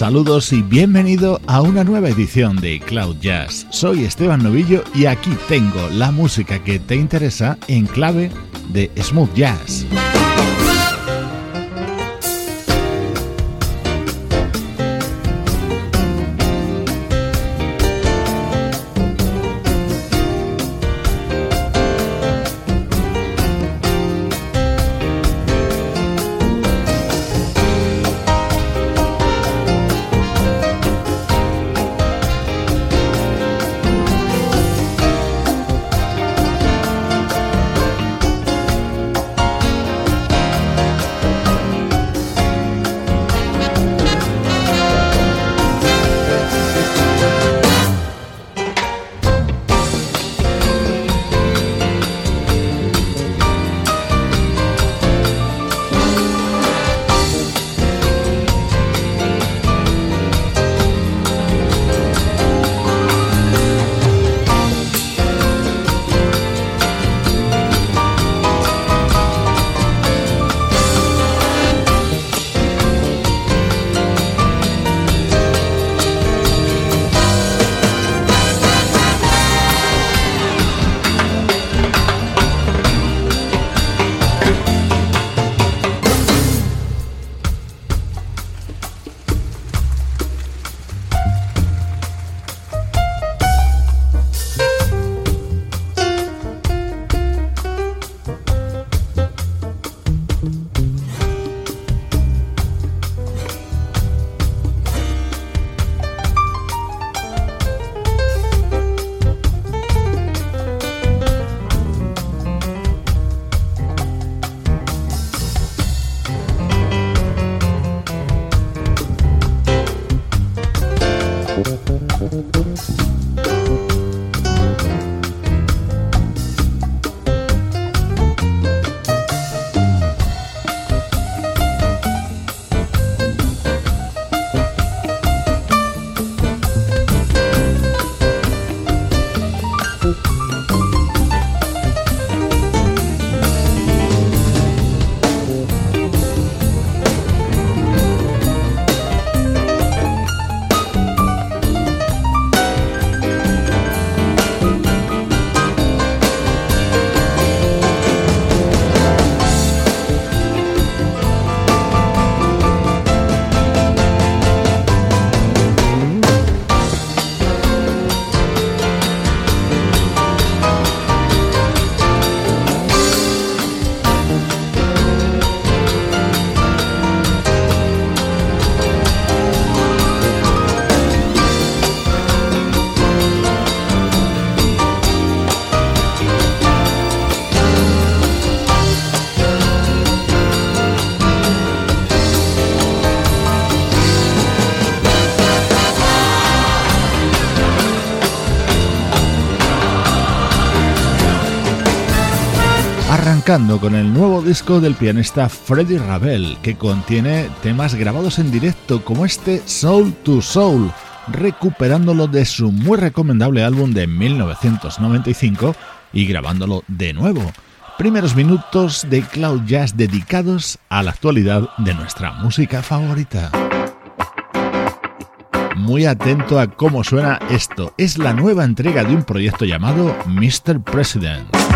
Saludos y bienvenido a una nueva edición de Cloud Jazz. Soy Esteban Novillo y aquí tengo la música que te interesa en clave de smooth jazz. Con el nuevo disco del pianista Freddie Ravel, que contiene temas grabados en directo como este Soul to Soul, recuperándolo de su muy recomendable álbum de 1995 y grabándolo de nuevo. Primeros minutos de Cloud Jazz dedicados a la actualidad de nuestra música favorita. Muy atento a cómo suena esto. Es la nueva entrega de un proyecto llamado Mr. President.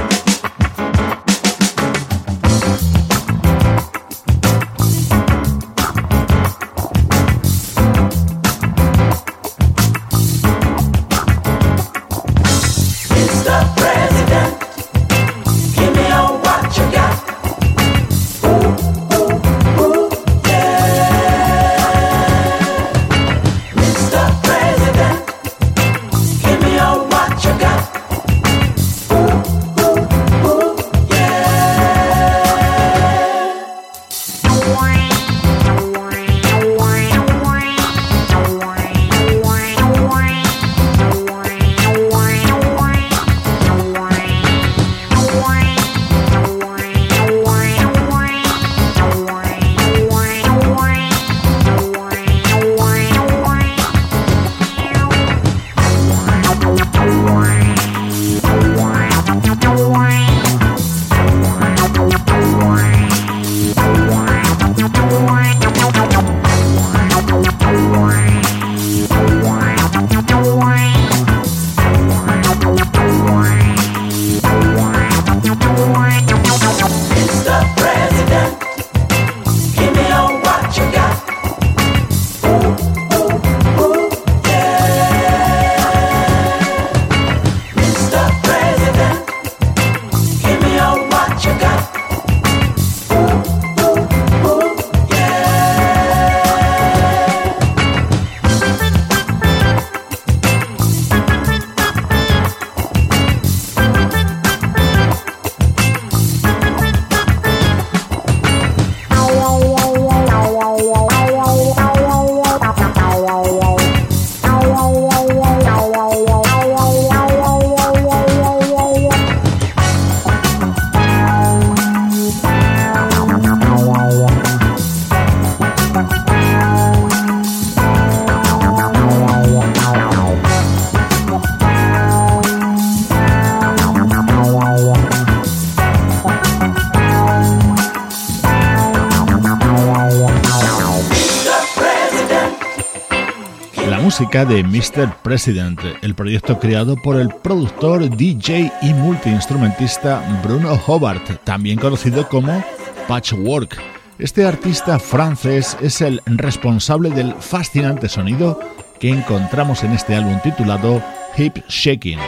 Música de Mr. President, el proyecto creado por el productor, DJ y multiinstrumentista Bruno Hobart, también conocido como Patchwork. Este artista francés es el responsable del fascinante sonido que encontramos en este álbum titulado Hip Shaking.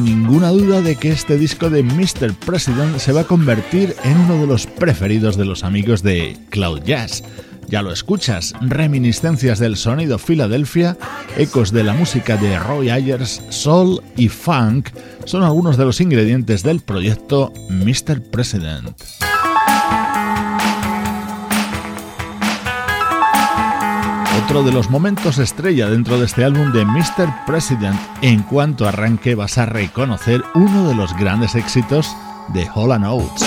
Ninguna duda de que este disco de Mr. President se va a convertir en uno de los preferidos de los amigos de Cloud Jazz. Ya lo escuchas, reminiscencias del sonido Philadelphia, ecos de la música de Roy Ayers, soul y funk son algunos de los ingredientes del proyecto Mr. President. Otro de los momentos estrella dentro de este álbum de Mr. President. En cuanto arranque vas a reconocer uno de los grandes éxitos de Hall Oates.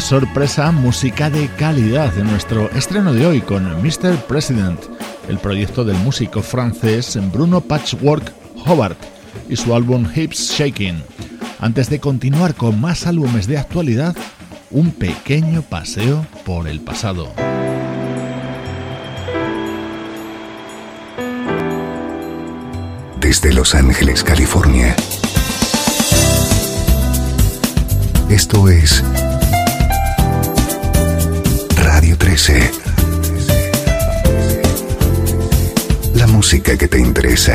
Sorpresa, música de calidad en nuestro estreno de hoy con Mr. President, el proyecto del músico francés Bruno Patchwork Hobart y su álbum Hips Shaking. Antes de continuar con más álbumes de actualidad, un pequeño paseo por el pasado. Desde Los Ángeles, California. Esto es 13. La música que te interesa.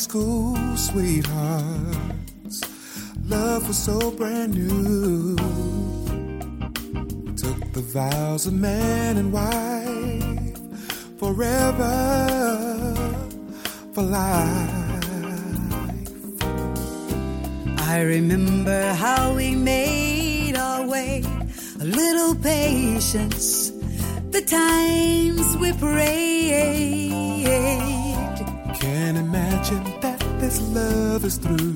School sweethearts. Love was so brand new. Took the vows of man and wife. Forever. For life. I remember how we made our way. A little patience the times we prayed. Can't imagine this love is through.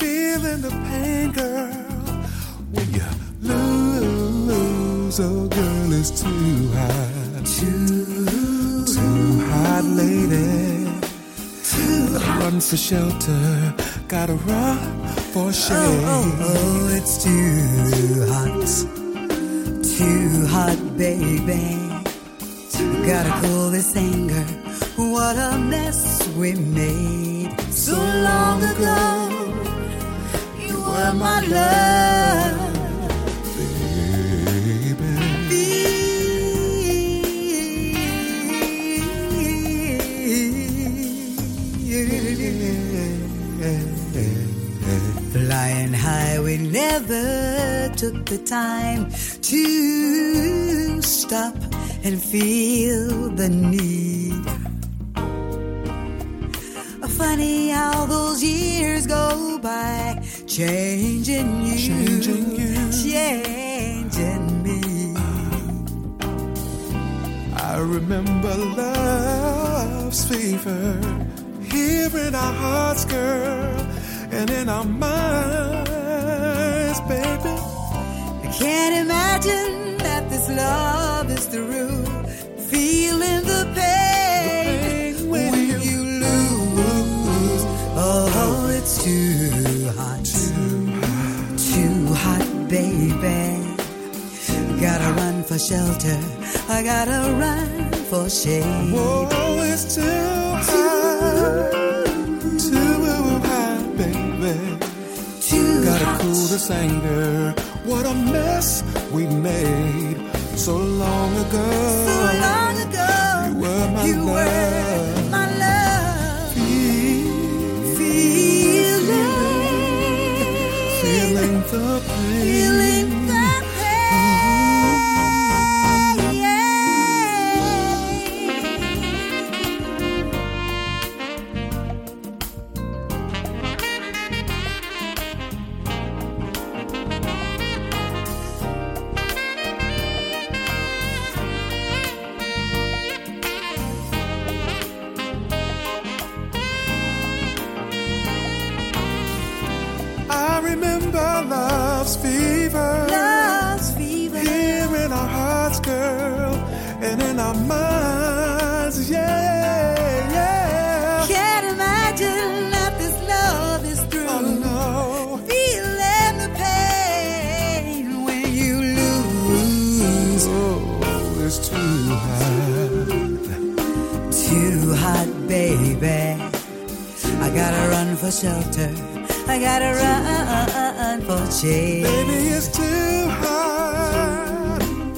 Feeling the pain, girl, when you lose. Oh, girl, it's too hot. Too, too hot, lady. Too hot. Run for shelter, gotta run for oh, shade. Oh, oh, oh, it's too hot too hot, baby. Gotta cool this anger. What a mess we made so long ago. You were my love, baby. Flying high, we never took the time to stop and feel the need. Funny how those years go by, changing you, changing, you. changing me. I remember love's fever here in our hearts, girl, and in our minds, baby. I can't imagine that this love is through. Feeling it's too hot, too hot, too hot, baby. Gotta run for shelter. I gotta run for shade. Whoa, it's too hot, too hot, baby. Too Gotta hot. cool this anger. What a mess we made so long ago. So long ago, You were my you love. were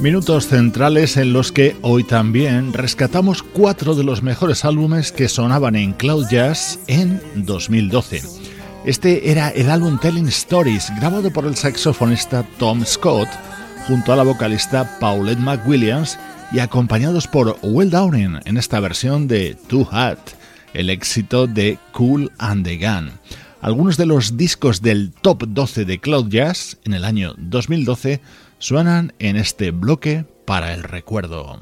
Minutos centrales en los que hoy también rescatamos cuatro de los mejores álbumes que sonaban en Cloud Jazz en 2012. Este era el álbum Telling Stories, grabado por el saxofonista Tom Scott junto a la vocalista Paulette McWilliams y acompañados por Will Downing en esta versión de Too Hot, el éxito de Cool and the Gun. Algunos de los discos del top 12 de Cloud Jazz en el año 2012 suenan en este bloque para el recuerdo.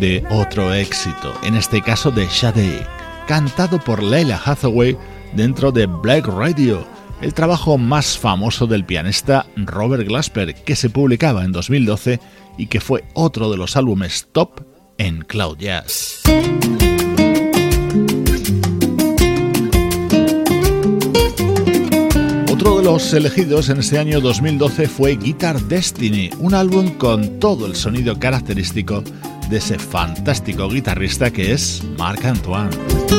De otro éxito, en este caso de Shade, cantado por Leila Hathaway dentro de Black Radio, el trabajo más famoso del pianista Robert Glasper, que se publicaba en 2012 y que fue otro de los álbumes top en Cloud Jazz. Otro de los elegidos en este año 2012 fue Guitar Destiny, un álbum con todo el sonido característico de ese fantástico guitarrista que es Marc Antoine.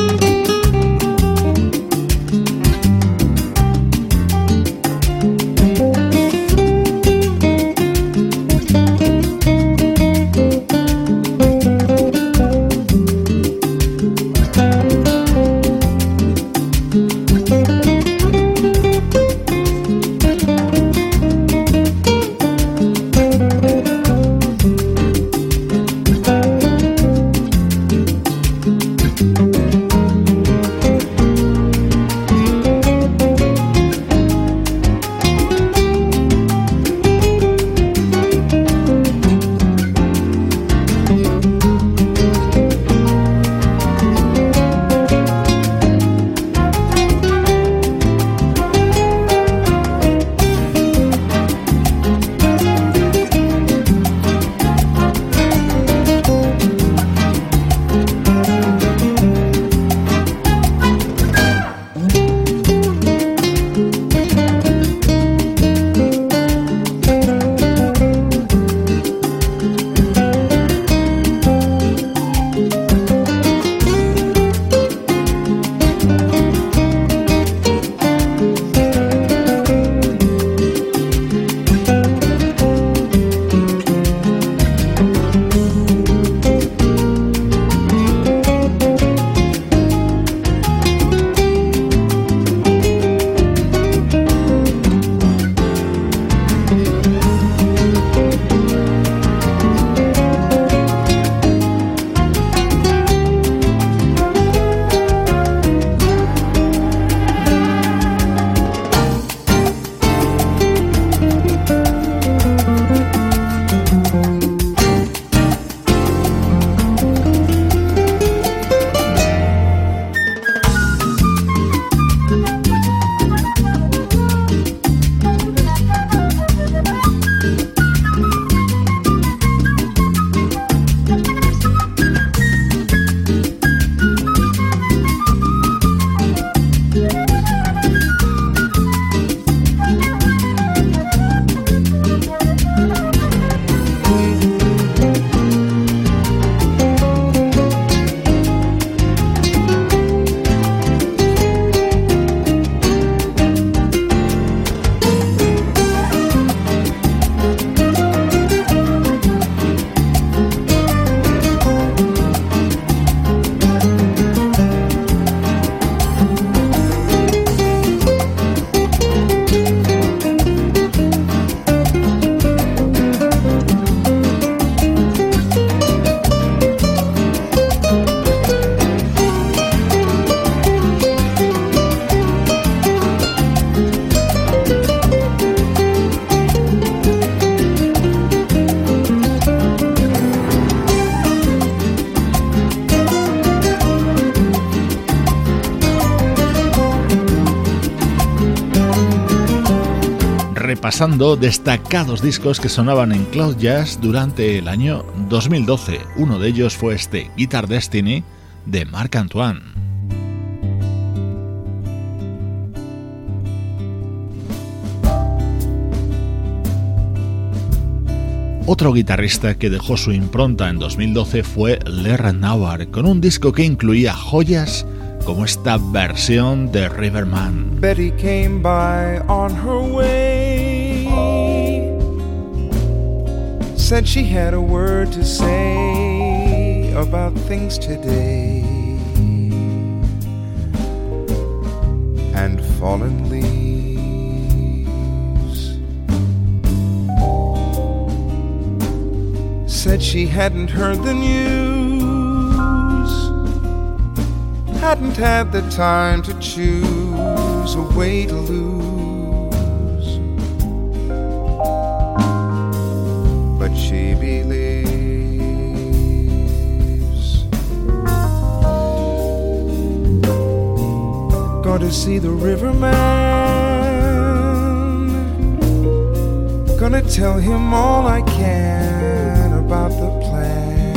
Destacados discos que sonaban en Cloud Jazz durante el año 2012. Uno de ellos fue este Guitar Destiny de Marc Antoine. Otro guitarrista que dejó su impronta en 2012 fue Lerner Nauer, con un disco que incluía joyas como esta versión de Riverman. Betty. Said she had a word to say about things today. And fallen leaves. Said she hadn't heard the news hadn't had the time to choose a way to lose. To see the riverman. Gonna tell him all I can about the plan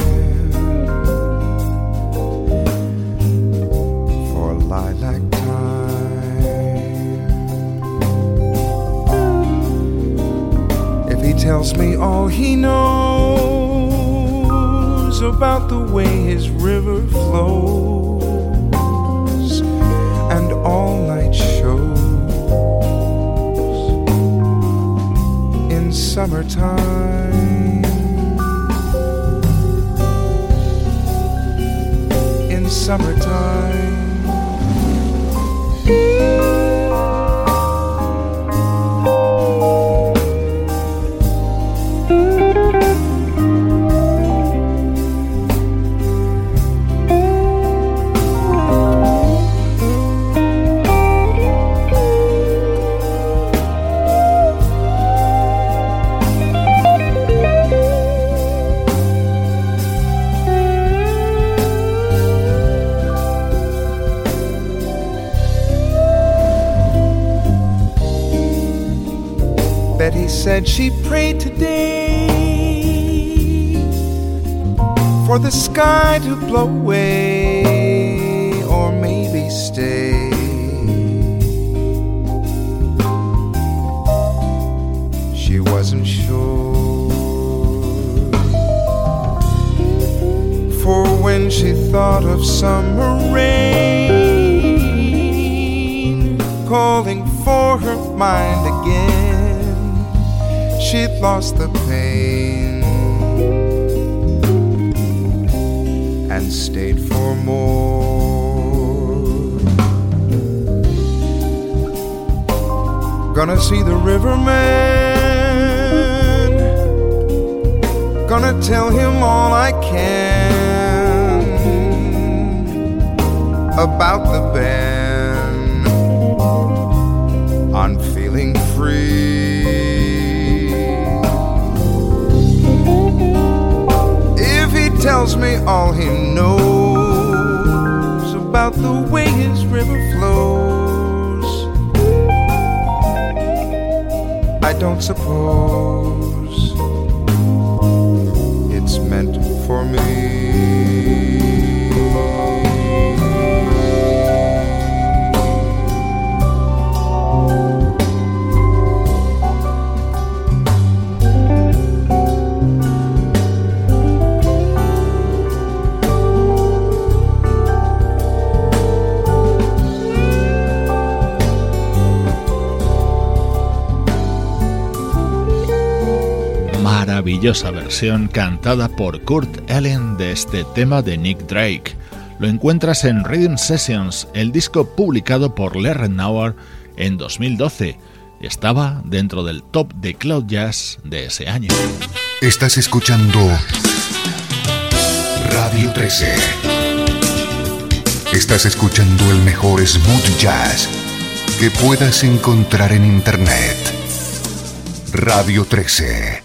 for lilac time. If he tells me all he knows about the way his river flows summertime. In summertime. To blow away or maybe stay. She wasn't sure. For when she thought of summer rain calling for her mind again she'd lost the pain see the riverman, gonna tell him all I can about the band. I'm feeling free. If he tells me all he knows about the way his river flows. Don't suppose it's meant for me. Maravillosa versión cantada por Kurt Allen de este tema de Nick Drake. Lo encuentras en Reading Sessions, el disco publicado por Nauer en 2012. Estaba dentro del top de Cloud Jazz de ese año. Estás escuchando Radio 13. Estás escuchando el mejor smooth jazz que puedas encontrar en Internet. Radio 13.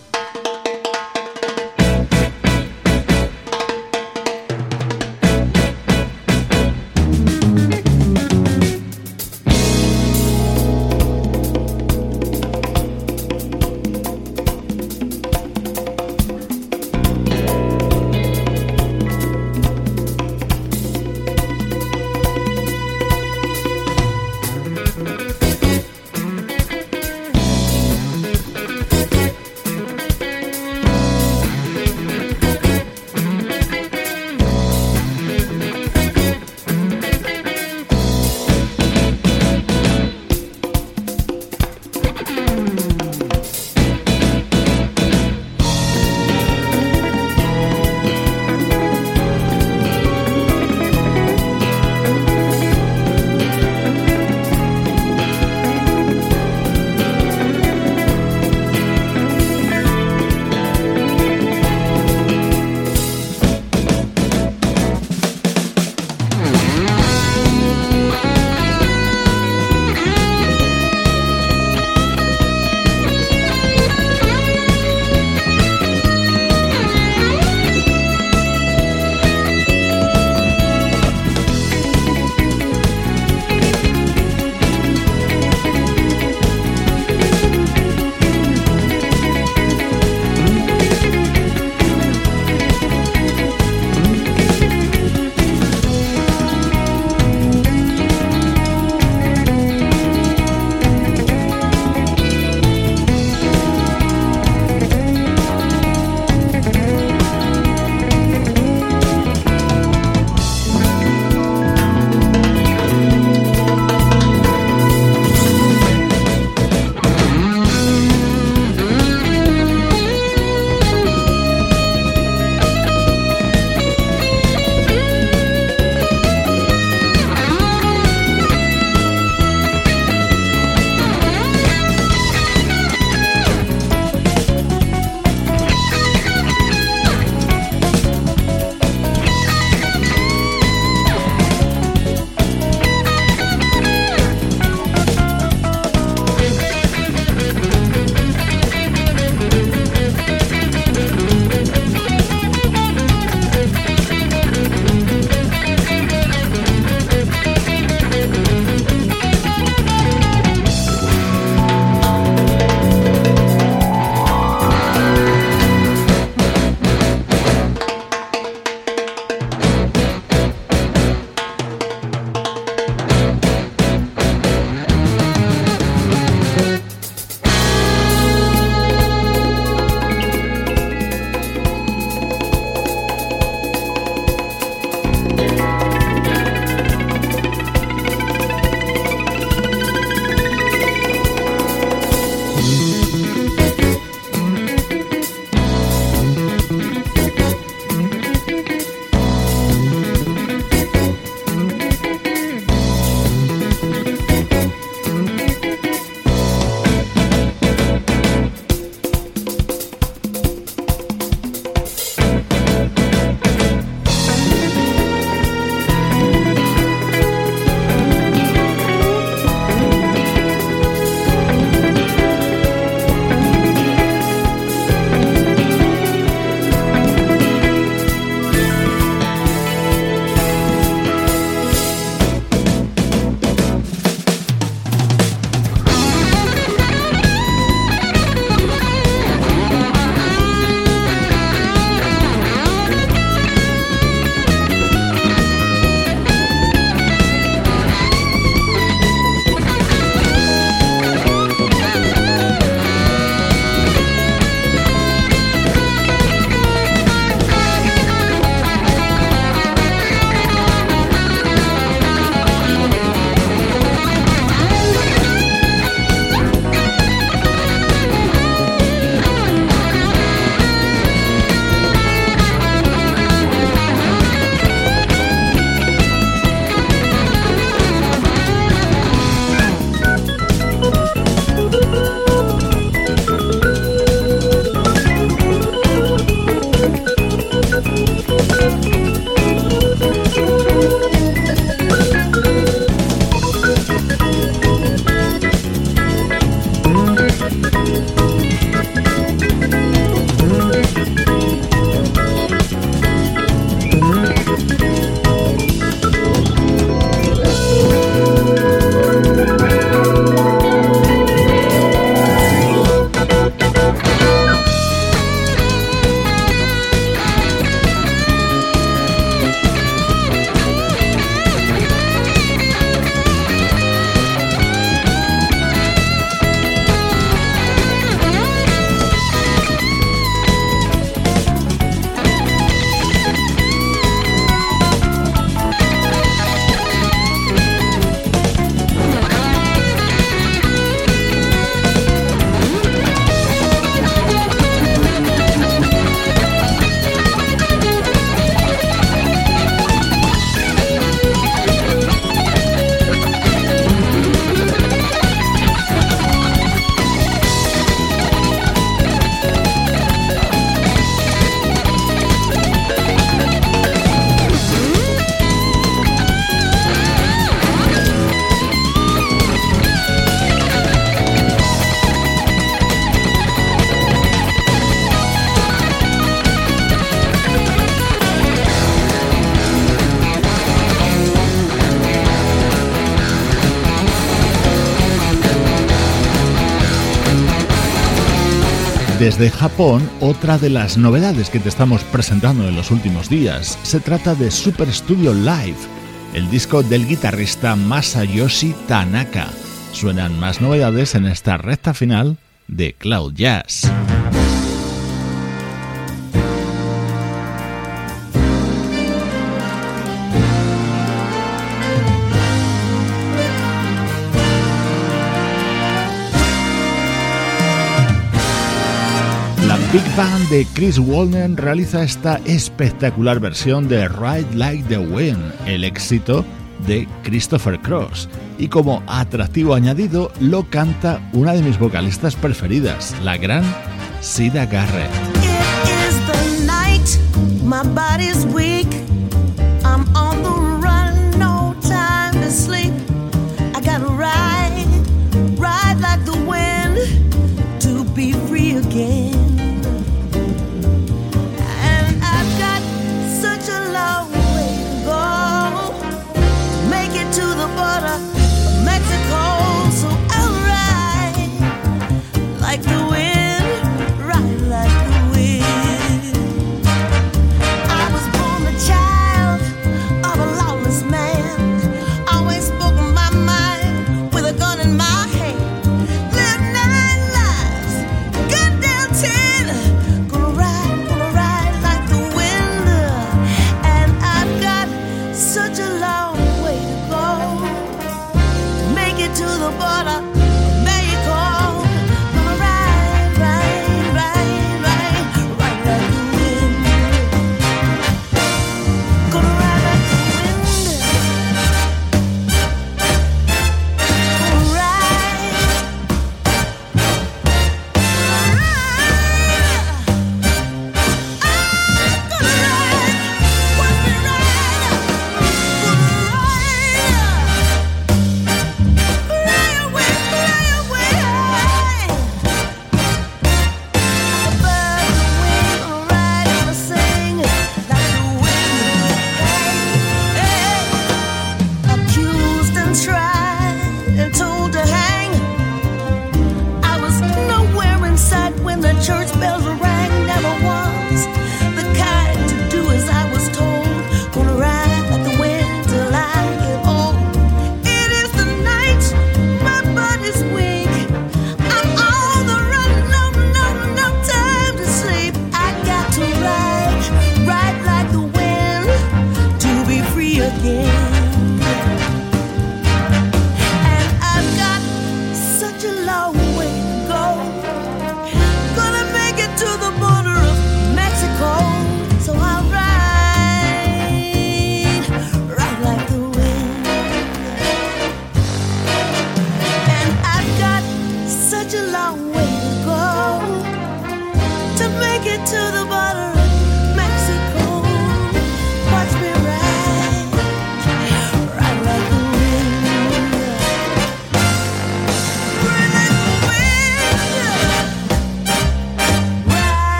Desde Japón otra de las novedades que te estamos presentando en los últimos días. Se trata de Super Studio Live, el disco del guitarrista Masayoshi Tanaka. Suenan más novedades en esta recta final de Cloud Jazz. Big Band de Chris Walden realiza esta espectacular versión de Ride Like the Wind, el éxito de Christopher Cross. Y como atractivo añadido, lo canta una de mis vocalistas preferidas, la gran Sida Garrett.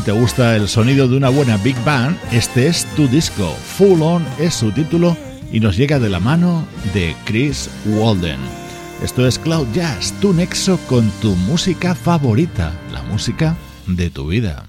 Te gusta el sonido de una buena Big Band, este es tu disco. Full On es su título y nos llega de la mano de Chris Walden. Esto es Cloud Jazz, tu nexo con tu música favorita, la música de tu vida.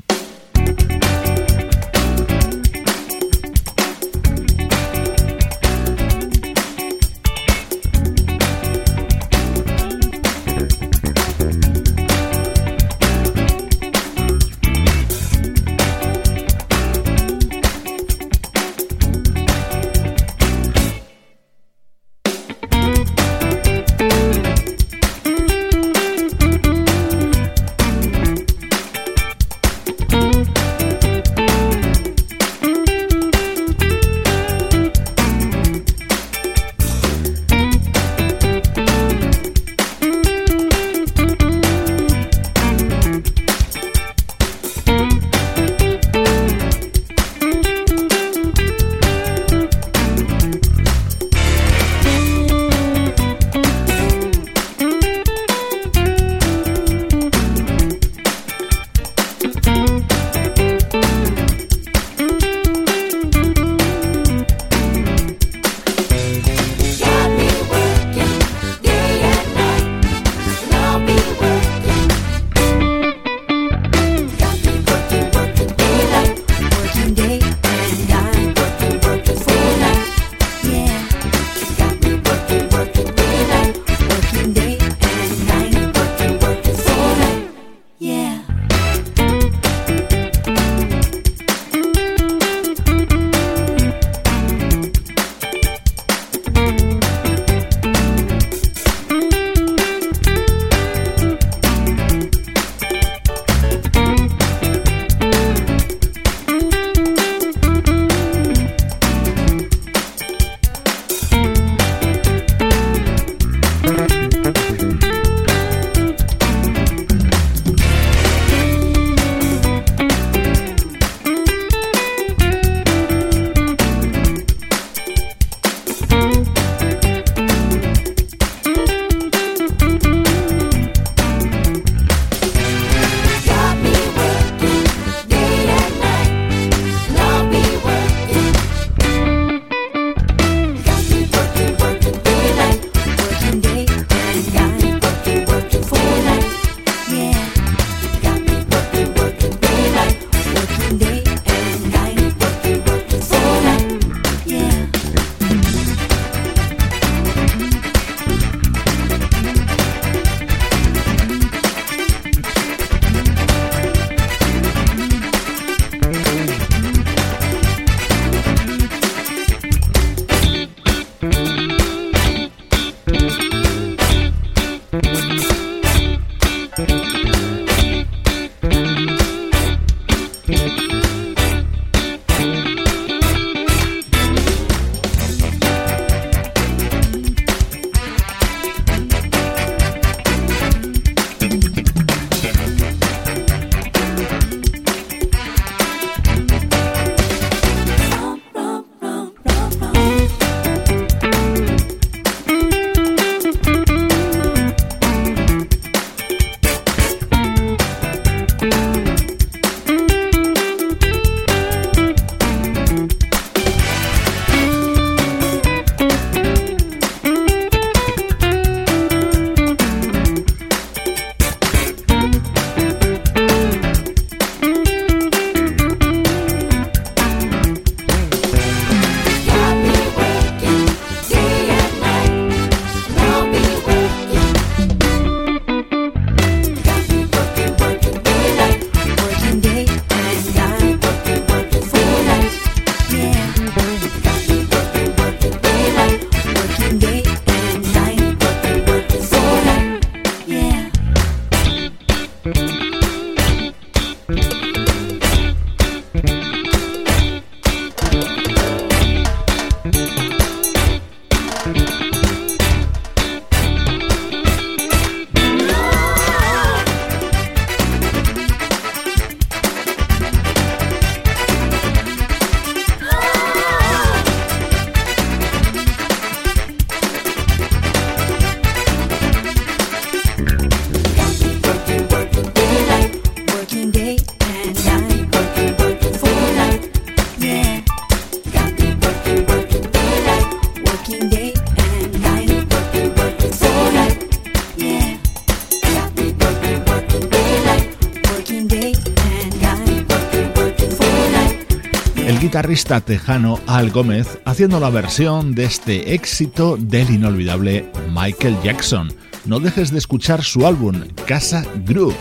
Guitarrista tejano Al Gómez haciendo la versión de este éxito del inolvidable Michael Jackson. No dejes de escuchar su álbum Casa Groove,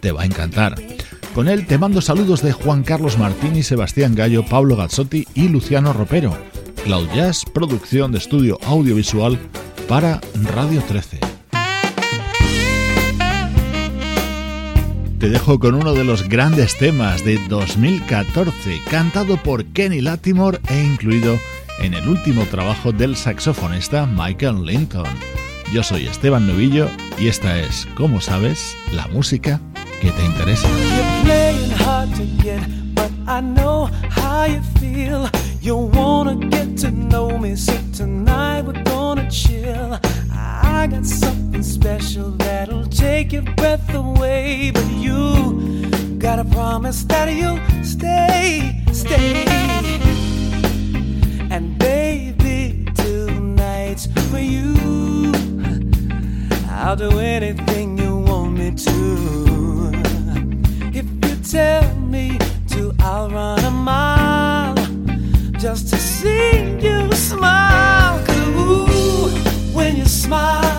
te va a encantar. Con él te mando saludos de Juan Carlos Martini, Sebastián Gallo, Pablo Gazzotti y Luciano Ropero. Cloud Jazz, producción de estudio audiovisual para Radio 13. Te dejo con uno de los grandes temas de 2014, cantado por Kenny Latimore e incluido en el último trabajo del saxofonista Michael Linton. Yo soy Esteban Novillo y esta es, como sabes, la música que te interesa. I know how you feel. You wanna get to know me, so tonight we're gonna chill. I got something special that'll take your breath away. But you gotta promise that you'll stay, stay. And baby, tonight's for you. I'll do anything you want me to. If you tell me I'll run a mile just to see you smile. Cause ooh, when you smile.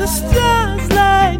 the stars light.